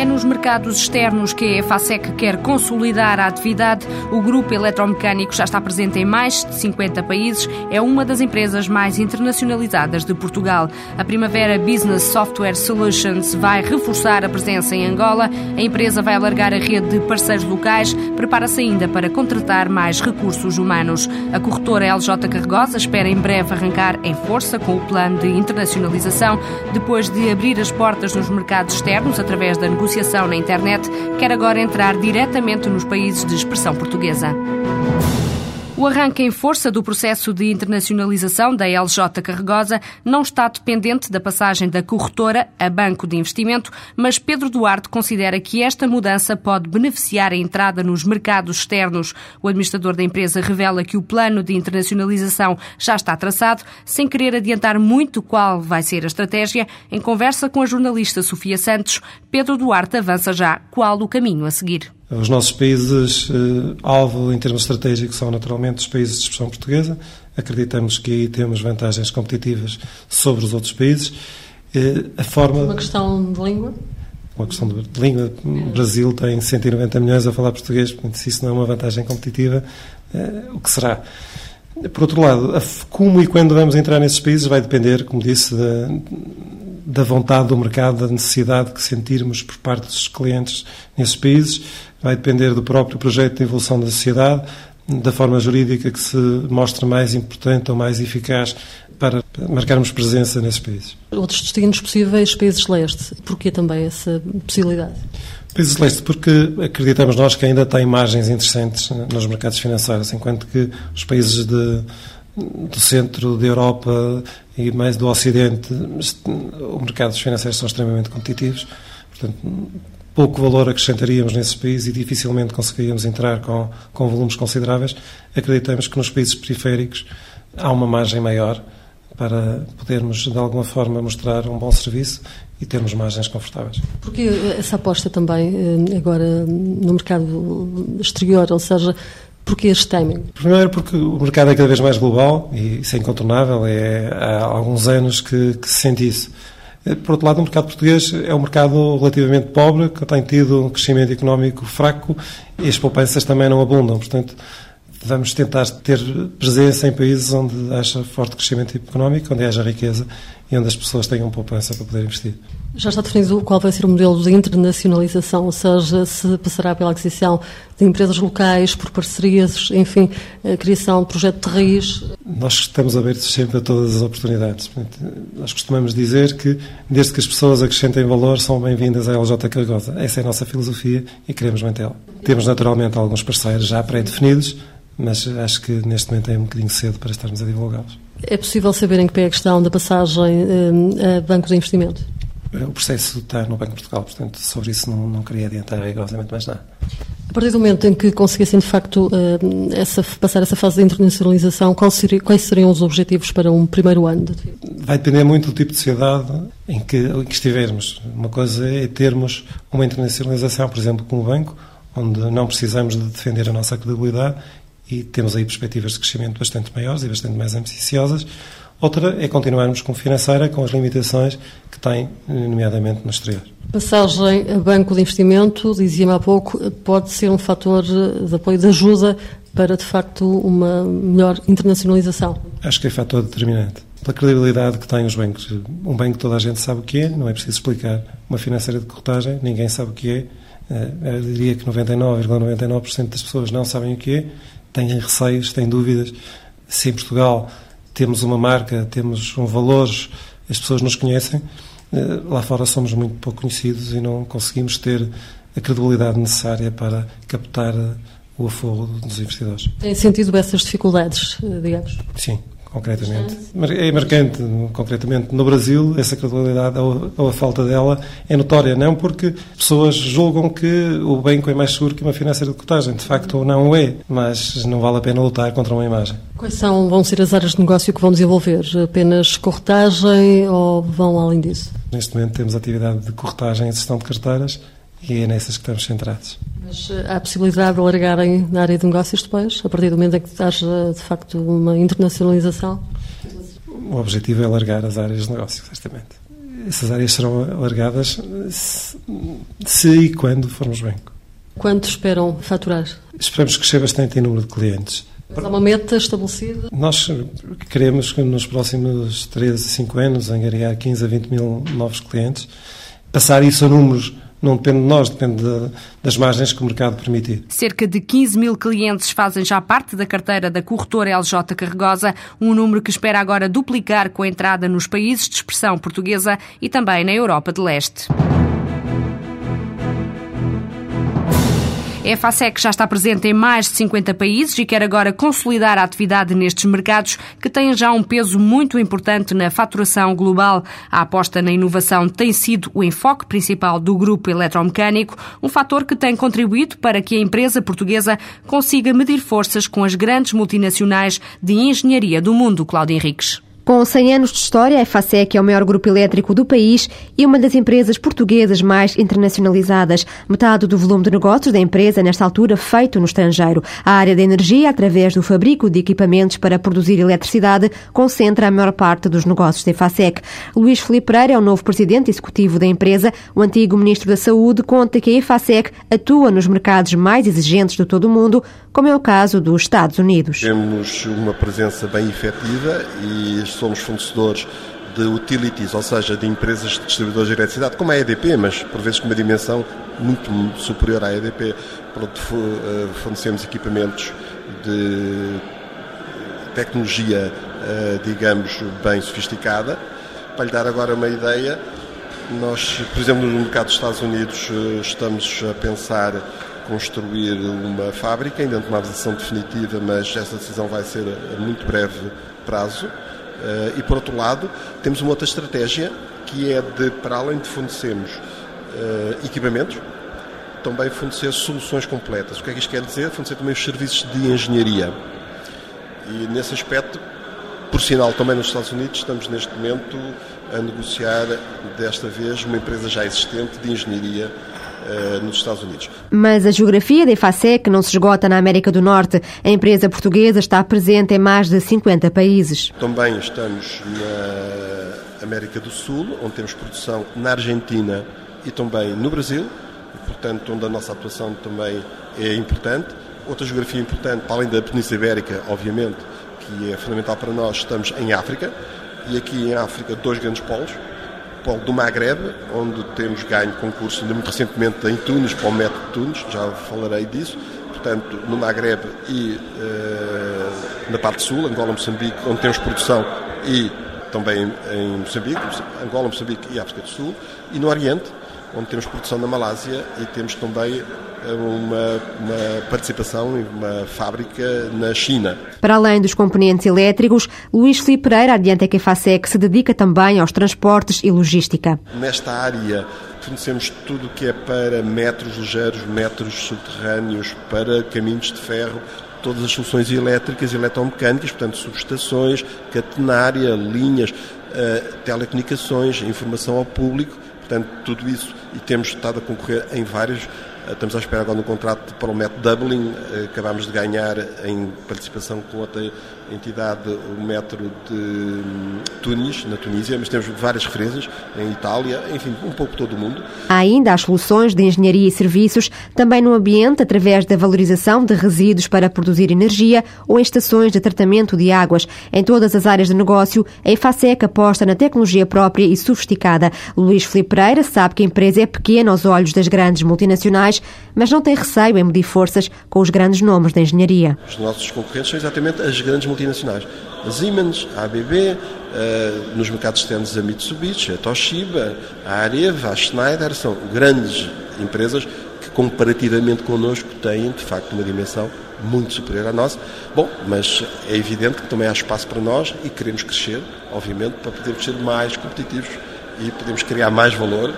É nos mercados externos que a FASEC quer consolidar a atividade. O grupo eletromecânico já está presente em mais de 50 países. É uma das empresas mais internacionalizadas de Portugal. A Primavera Business Software Solutions vai reforçar a presença em Angola. A empresa vai alargar a rede de parceiros locais. Prepara-se ainda para contratar mais recursos humanos. A corretora LJ Carregosa espera em breve arrancar em força com o plano de internacionalização, depois de abrir as portas nos mercados externos através da negociação negociação na internet, quer agora entrar diretamente nos países de expressão portuguesa. O arranque em força do processo de internacionalização da LJ Carregosa não está dependente da passagem da corretora a banco de investimento, mas Pedro Duarte considera que esta mudança pode beneficiar a entrada nos mercados externos. O administrador da empresa revela que o plano de internacionalização já está traçado, sem querer adiantar muito qual vai ser a estratégia. Em conversa com a jornalista Sofia Santos, Pedro Duarte avança já qual o caminho a seguir. Os nossos países eh, alvo em termos estratégicos são naturalmente os países de expressão portuguesa. Acreditamos que aí temos vantagens competitivas sobre os outros países. Eh, a forma uma questão de língua. Uma questão de língua. O Brasil tem 190 milhões a falar português, portanto, se isso não é uma vantagem competitiva, eh, o que será? Por outro lado, como e quando vamos entrar nesses países vai depender, como disse, da, da vontade do mercado, da necessidade que sentirmos por parte dos clientes nesses países vai depender do próprio projeto de evolução da sociedade, da forma jurídica que se mostra mais importante ou mais eficaz para marcarmos presença nesses países. Outros destinos possíveis, países leste. Porquê também essa possibilidade? Países leste, porque acreditamos nós que ainda tem margens interessantes nos mercados financeiros, enquanto que os países de, do centro da Europa e mais do Ocidente, os mercados financeiros são extremamente competitivos. Portanto, pouco valor acrescentaríamos nesses países e dificilmente conseguiríamos entrar com, com volumes consideráveis, acreditamos que nos países periféricos há uma margem maior para podermos, de alguma forma, mostrar um bom serviço e termos margens confortáveis. Porque essa aposta também eh, agora no mercado exterior, ou seja, Porquê este timing? Primeiro porque o mercado é cada vez mais global e isso é incontornável, é, há alguns anos que, que se sente isso. Eh, por outro lado, o mercado português é um mercado relativamente pobre, que tem tido um crescimento económico fraco e as poupanças também não abundam. Portanto, vamos tentar ter presença em países onde haja forte crescimento económico, onde haja riqueza e onde as pessoas tenham poupança para poder investir. Já está definido qual vai ser o modelo de internacionalização, ou seja, se passará pela aquisição de empresas locais, por parcerias, enfim, a criação de projeto de raiz? Nós estamos abertos sempre a todas as oportunidades. Nós costumamos dizer que, desde que as pessoas acrescentem valor, são bem-vindas à LJ Cargosa. Essa é a nossa filosofia e queremos mantê-la. Temos, naturalmente, alguns parceiros já pré-definidos, mas acho que neste momento é um bocadinho cedo para estarmos a divulgá-los. É possível saber em que pé a questão da passagem eh, a banco de investimento? O processo está no Banco de Portugal, portanto, sobre isso não, não queria adiantar rigorosamente mais nada. A partir do momento em que conseguissem, de facto, eh, essa, passar essa fase de internacionalização, seria, quais seriam os objetivos para um primeiro ano? Vai depender muito do tipo de sociedade em que, em que estivermos. Uma coisa é termos uma internacionalização, por exemplo, como banco, onde não precisamos de defender a nossa credibilidade e temos aí perspectivas de crescimento bastante maiores e bastante mais ambiciosas. Outra é continuarmos com financeira, com as limitações que tem, nomeadamente no exterior. Passagem a banco de investimento, dizia-me há pouco, pode ser um fator de apoio, de ajuda para, de facto, uma melhor internacionalização? Acho que é fator determinante. Pela credibilidade que têm os bancos. Um banco toda a gente sabe o que é, não é preciso explicar. Uma financeira de corretagem, ninguém sabe o que é. Eh, eu diria que 99,99% ,99 das pessoas não sabem o que é, têm receios, têm dúvidas. Se em Portugal temos uma marca, temos um valor, as pessoas nos conhecem. Eh, lá fora somos muito pouco conhecidos e não conseguimos ter a credibilidade necessária para captar o aforro dos investidores. Tem sentido essas dificuldades, eh, digamos? Sim, concretamente. É marcante, concretamente, no Brasil, essa credibilidade ou, a falta dela é notória, não porque pessoas julgam que o banco é mais seguro que uma financeira de cotagem, de facto ou não é, mas não vale a pena lutar contra uma imagem. Quais são, vão ser as áreas de negócio que vão desenvolver? Apenas corretagem ou vão além disso? Neste momento temos atividade de corretagem e gestão de carteiras e é nessas que estamos centrados. Mas eh, há a possibilidade de alargarem na área de negócios depois, a partir do momento em que haja, de facto, uma internacionalização? O objetivo é alargar as áreas de negócio, certamente. Essas áreas serão alargadas se, se e quando formos banco. Quanto esperam faturar? Esperamos crescer bastante em número de clientes. Mas há uma meta estabelecida? Nós queremos que nos próximos 3 a 5 anos angariar 15 a 20 mil novos clientes. Passar isso a números não depende de nós, depende de, das margens que o mercado permitir. Cerca de 15 mil clientes fazem já parte da carteira da corretora LJ Carregosa, um número que espera agora duplicar com a entrada nos países de expressão portuguesa e também na Europa de Leste. A FASEC já está presente em mais de 50 países e quer agora consolidar a atividade nestes mercados que têm já um peso muito importante na faturação global. A aposta na inovação tem sido o enfoque principal do grupo eletromecânico, um fator que tem contribuído para que a empresa portuguesa consiga medir forças com as grandes multinacionais de engenharia do mundo, Cláudio Henriques. Com 100 anos de história, a EFASEC é o maior grupo elétrico do país e uma das empresas portuguesas mais internacionalizadas. Metade do volume de negócios da empresa, nesta altura, feito no estrangeiro. A área da energia, através do fabrico de equipamentos para produzir eletricidade, concentra a maior parte dos negócios da EFASEC. Luís Felipe Pereira é o novo presidente executivo da empresa. O antigo ministro da Saúde conta que a EFASEC atua nos mercados mais exigentes de todo o mundo, como é o caso dos Estados Unidos. Temos uma presença bem efetiva e somos fornecedores de utilities, ou seja, de empresas de distribuidores de eletricidade, como a EDP, mas por vezes com uma dimensão muito superior à EDP. Pronto, eh, fornecemos equipamentos de tecnologia, eh, digamos, bem sofisticada. Para lhe dar agora uma ideia, nós, por exemplo, no mercado dos Estados Unidos, eh, estamos a pensar construir uma fábrica, ainda não tomamos a decisão definitiva, mas essa decisão vai ser a muito breve prazo. Eh, e por outro lado, temos uma outra estratégia que é de, para além de fornecermos eh, equipamentos, também fornecer soluções completas. O que é que isto quer dizer? Fornecer também os serviços de engenharia. E nesse aspecto, por sinal, também nos Estados Unidos, estamos neste momento a negociar, desta vez, uma empresa já existente de engenharia uh, nos Estados Unidos. Mas a geografia da EFASEC não se esgota na América do Norte. A empresa portuguesa está presente em mais de 50 países. Também estamos na América do Sul, onde temos produção na Argentina e também no Brasil, e, portanto, onde a nossa atuação também é importante. Outra geografia importante, para além da Península Ibérica, obviamente, que é fundamental para nós, estamos em África, e aqui em África dois grandes polos, polo do Maghreb, onde temos ganho concurso ainda muito recentemente em Tunis, para o método de Tunis, já falarei disso. Portanto, no Maghreb e uh, na parte sul, Angola, Moçambique, onde temos produção e também em Moçambique, Angola, Moçambique e África do Sul, e no Oriente, onde temos produção na Malásia e temos também uma, uma participação em uma fábrica na China. Para além dos componentes elétricos, Luís Filipe Pereira adianta que a FASEC se dedica também aos transportes e logística. Nesta área fornecemos tudo o que é para metros ligeiros, metros subterrâneos, para caminhos de ferro, todas as soluções elétricas e eletromecânicas, portanto, subestações, catenária, linhas, uh, telecomunicações, informação ao público, portanto, tudo isso. E temos estado a concorrer em vários eh, estamos à espera agora no contrato para o método Dublin. Eh, acabámos de ganhar em participação com outra entidade o metro de hum, Tunis, na Tunísia, mas temos várias referências em Itália, enfim, um pouco todo o mundo. Há ainda as soluções de engenharia e serviços, também no ambiente, através da valorização de resíduos para produzir energia ou em estações de tratamento de águas. Em todas as áreas de negócio, a EFASEC aposta na tecnologia própria e sofisticada. Luís Filipe Pereira sabe que a empresa é pequena aos olhos das grandes multinacionais, mas não tem receio em medir forças com os grandes nomes da engenharia. Os nossos concorrentes são exatamente as grandes multinacionais. A Siemens, a ABB, uh, eh, nos mercados externos a Mitsubishi, a Toshiba, a Areva, a Schneider, são grandes empresas que comparativamente connosco têm de facto uma dimensão muito superior à nossa. Bom, mas é evidente que também há espaço para nós e queremos crescer, obviamente, para podermos ser mais competitivos e podemos criar mais valor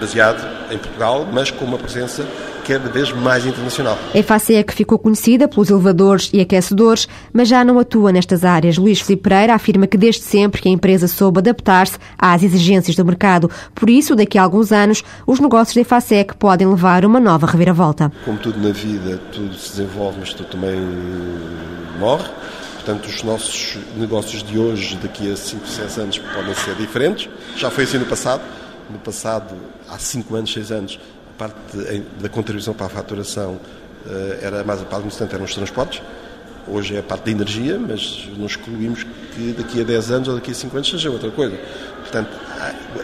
baseado em Portugal, mas com uma presença cada vez mais internacional. É que ficou conhecida pelos elevadores e aquecedores, mas já não atua nestas áreas. Luís Filipe Pereira afirma que desde sempre que a empresa soube adaptar-se às exigências do mercado. Por isso, daqui a alguns anos, os negócios da EFACEC podem levar uma nova reviravolta. Como tudo na vida, tudo se desenvolve, mas tudo também morre. Portanto, os nossos negócios de hoje, daqui a 5, 6 anos, podem ser diferentes. Já foi assim no passado. No passado, há 5 anos, 6 anos, parte da contribuição para a faturação eh, era mais a parte importante eram os transportes. Hoje é a parte da energia, mas não excluímos que daqui a 10 anos ou daqui a 5 anos seja outra coisa. Portanto,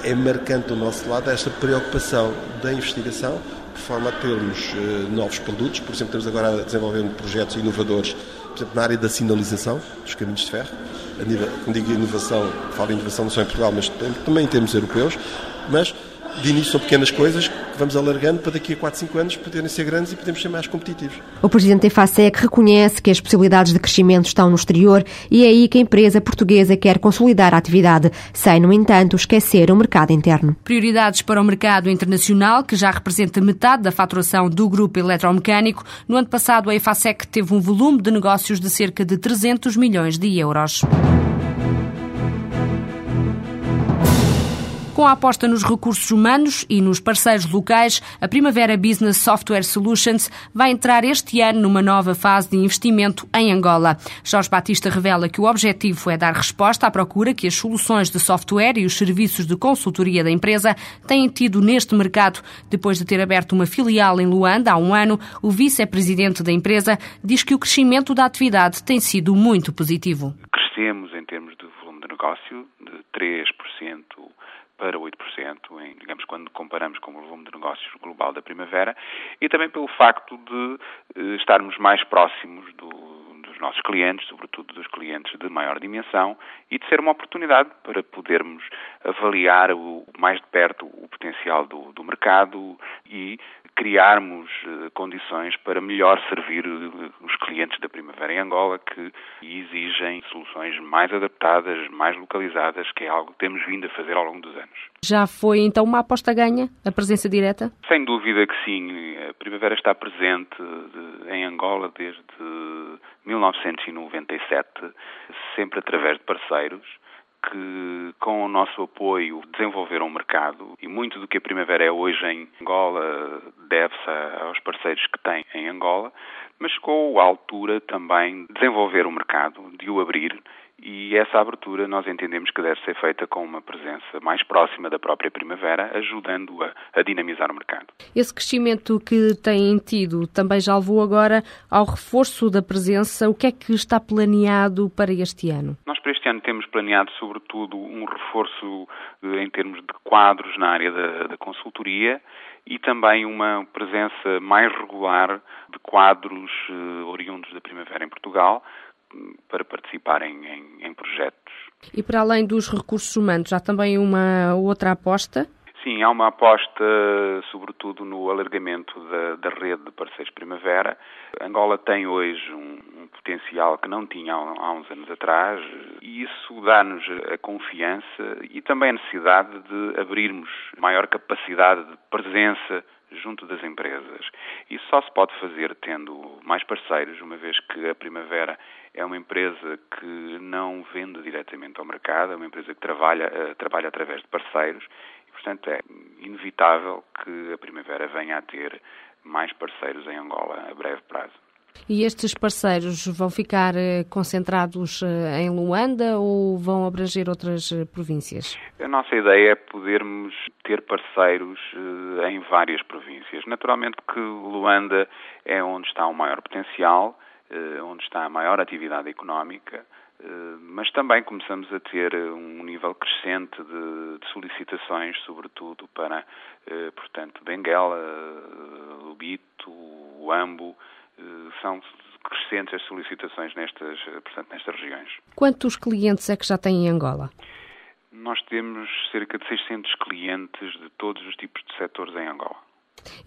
é marcante do nosso lado esta preocupação da investigação, de forma a termos eh, novos produtos. Por exemplo, estamos agora a desenvolver projetos inovadores, por exemplo, na área da sinalização dos caminhos de ferro. A nível, quando digo inovação, falo de inovação não só em Portugal, mas também em termos europeus. Mas de início são pequenas coisas que vamos alargando para daqui a 4, 5 anos poderem ser grandes e podemos ser mais competitivos. O presidente da EFASEC reconhece que as possibilidades de crescimento estão no exterior e é aí que a empresa portuguesa quer consolidar a atividade, sem, no entanto, esquecer o mercado interno. Prioridades para o mercado internacional, que já representa metade da faturação do grupo eletromecânico. No ano passado, a EFASEC teve um volume de negócios de cerca de 300 milhões de euros. Com a aposta nos recursos humanos e nos parceiros locais, a Primavera Business Software Solutions vai entrar este ano numa nova fase de investimento em Angola. Jorge Batista revela que o objetivo é dar resposta à procura que as soluções de software e os serviços de consultoria da empresa têm tido neste mercado. Depois de ter aberto uma filial em Luanda há um ano, o vice-presidente da empresa diz que o crescimento da atividade tem sido muito positivo. Crescemos em termos de volume de negócio de 3% para 8%, em, digamos, quando comparamos com o volume de negócios global da primavera, e também pelo facto de eh, estarmos mais próximos do, dos nossos clientes, sobretudo dos clientes de maior dimensão, e de ser uma oportunidade para podermos avaliar o, mais de perto o potencial do, do mercado e criarmos eh, condições para melhor servir eh, os clientes da Primavera em Angola que exigem soluções mais adaptadas, mais localizadas, que é algo que temos vindo a fazer ao longo dos anos. Já foi então uma aposta ganha, a presença direta? Sem dúvida que sim. A Primavera está presente em Angola desde 1997, sempre através de parceiros que, com o nosso apoio, desenvolveram um mercado. E muito do que a Primavera é hoje em Angola deve-se aos parceiros que tem em Angola, mas chegou à altura também de desenvolver o mercado, de o abrir e essa abertura nós entendemos que deve ser feita com uma presença mais próxima da própria primavera, ajudando a, dinamizar o mercado. Esse crescimento que têm tido também já levou agora ao reforço da presença. O que é que está planeado para este ano? Nós para este ano temos planeado, sobretudo, um reforço em termos de quadros na área da, da consultoria e também uma presença mais regular de quadros uh, oriundos da primavera em Portugal, para participar em, em, projetos. E para além dos recursos humanos, há também uma outra aposta? Sim, há uma aposta, sobretudo, no alargamento da, da rede de parceiros Primavera. Angola tem hoje um, um potencial que não tinha há, uns anos atrás e isso dá-nos a confiança e também a necessidade de abrirmos maior capacidade de presença junto das empresas. Isso só se pode fazer tendo mais parceiros, uma vez que a Primavera é uma empresa que não vende diretamente ao mercado, é uma empresa que trabalha, uh, trabalha através de parceiros e, portanto, é inevitável que a Primavera venha a ter mais parceiros em Angola a breve prazo. E estes parceiros vão ficar eh, concentrados eh, em Luanda ou vão abranger outras províncias? A nossa ideia é podermos ter parceiros em várias províncias. Naturalmente que Luanda é onde está o maior potencial, eh, onde está a maior atividade económica, eh, mas também começamos a ter um nível crescente de, solicitações, sobretudo para, eh, portanto, Benguela, Lubito, Uambo, são crescentes as solicitações nestas, portanto, nestas regiões. Quantos clientes é que já têm em Angola? Nós temos cerca de 600 clientes de todos os tipos de setores em Angola.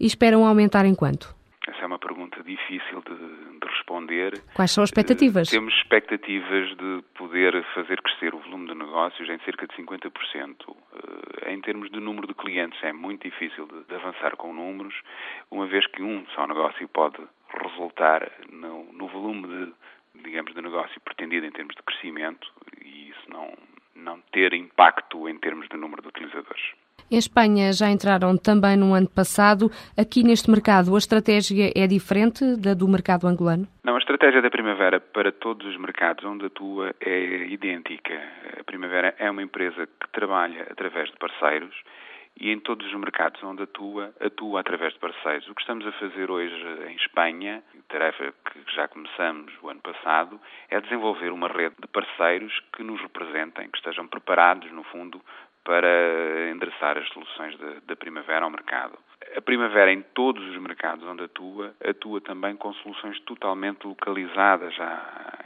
E esperam aumentar em quanto? Essa é uma pergunta difícil de, de responder. Quais são as expectativas? Temos expectativas de poder fazer crescer o volume de negócios em cerca de 50%. Em termos de número de clientes, é muito difícil de avançar com números, uma vez que um só negócio pode resultar no, no volume de, digamos, de negócio pretendido em termos de crescimento e isso não, não ter impacto em termos de número de utilizadores. Em Espanha já entraram também no ano passado. Aqui neste mercado a estratégia é diferente da do mercado angolano? Não, a estratégia da Primavera para todos os mercados onde atua é idêntica. A Primavera é uma empresa que trabalha através de parceiros e em todos os mercados onde atua, atua através de parceiros. O que estamos a fazer hoje em Espanha, tarefa que já começamos o ano passado, é desenvolver uma rede de parceiros que nos representem, que estejam preparados, no fundo, para endereçar as soluções da primavera ao mercado. A primavera, em todos os mercados onde atua, atua também com soluções totalmente localizadas, já,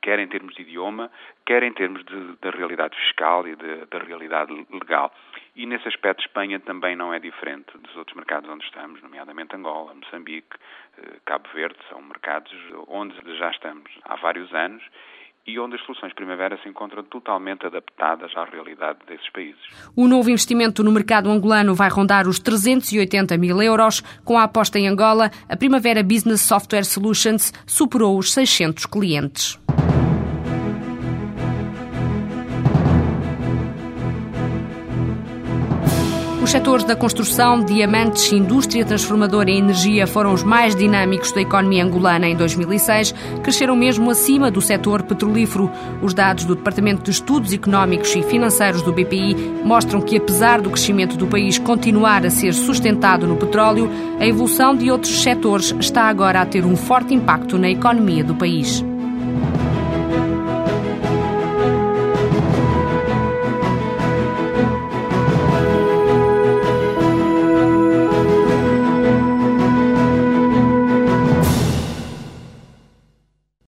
quer em termos de idioma, quer em termos da realidade fiscal e da realidade legal. E nesse aspecto, Espanha também não é diferente dos outros mercados onde estamos, nomeadamente Angola, Moçambique, eh, Cabo Verde, são mercados onde já estamos há vários anos e onde as soluções primavera se encontram totalmente adaptadas à realidade desses países. O novo investimento no mercado angolano vai rondar os 380 mil euros. Com a aposta em Angola, a Primavera Business Software Solutions superou os 600 clientes. Os setores da construção, diamantes, indústria transformadora e energia foram os mais dinâmicos da economia angolana em 2006, cresceram mesmo acima do setor petrolífero. Os dados do Departamento de Estudos Económicos e Financeiros do BPI mostram que, apesar do crescimento do país continuar a ser sustentado no petróleo, a evolução de outros setores está agora a ter um forte impacto na economia do país.